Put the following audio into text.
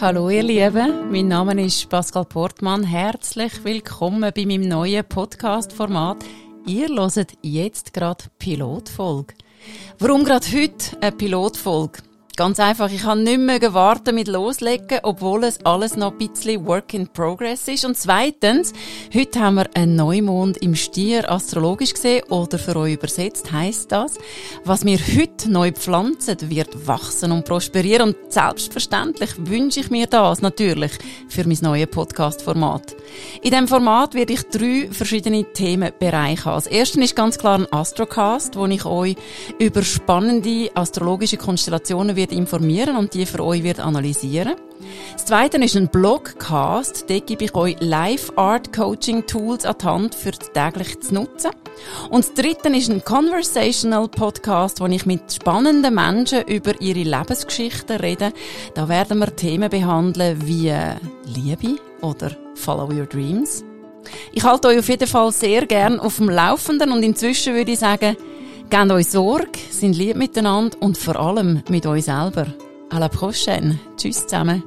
Hallo ihr Lieben, mein Name ist Pascal Portmann. Herzlich willkommen bei meinem neuen Podcast-Format. Ihr hört jetzt gerade Pilotfolge. Warum gerade heute eine Pilotfolge? Ganz einfach, ich kann nicht mehr warten mit loslegen, obwohl es alles noch ein bisschen Work in Progress ist. Und zweitens, heute haben wir einen Neumond im Stier astrologisch gesehen oder für euch übersetzt heißt das, was wir heute neu pflanzen, wird wachsen und prosperieren. Und selbstverständlich wünsche ich mir das natürlich für mein neues Podcast-Format. In diesem Format werde ich drei verschiedene Themenbereiche haben. Das erste ist ganz klar ein Astrocast, wo ich euch über spannende astrologische Konstellationen wird informieren und die für euch wird analysieren. Das zweite ist ein Blogcast. Dort gebe ich euch Live-Art-Coaching-Tools an die Hand für täglich zu nutzen. Und das dritte ist ein Conversational Podcast, wo ich mit spannenden Menschen über ihre Lebensgeschichten rede. Da werden wir Themen behandeln wie Liebe oder Follow Your Dreams. Ich halte euch auf jeden Fall sehr gern auf dem Laufenden und inzwischen würde ich sagen, Gebt euch Sorge, sind lieb miteinander und vor allem mit euch selber. À la prochaine. Tschüss zusammen.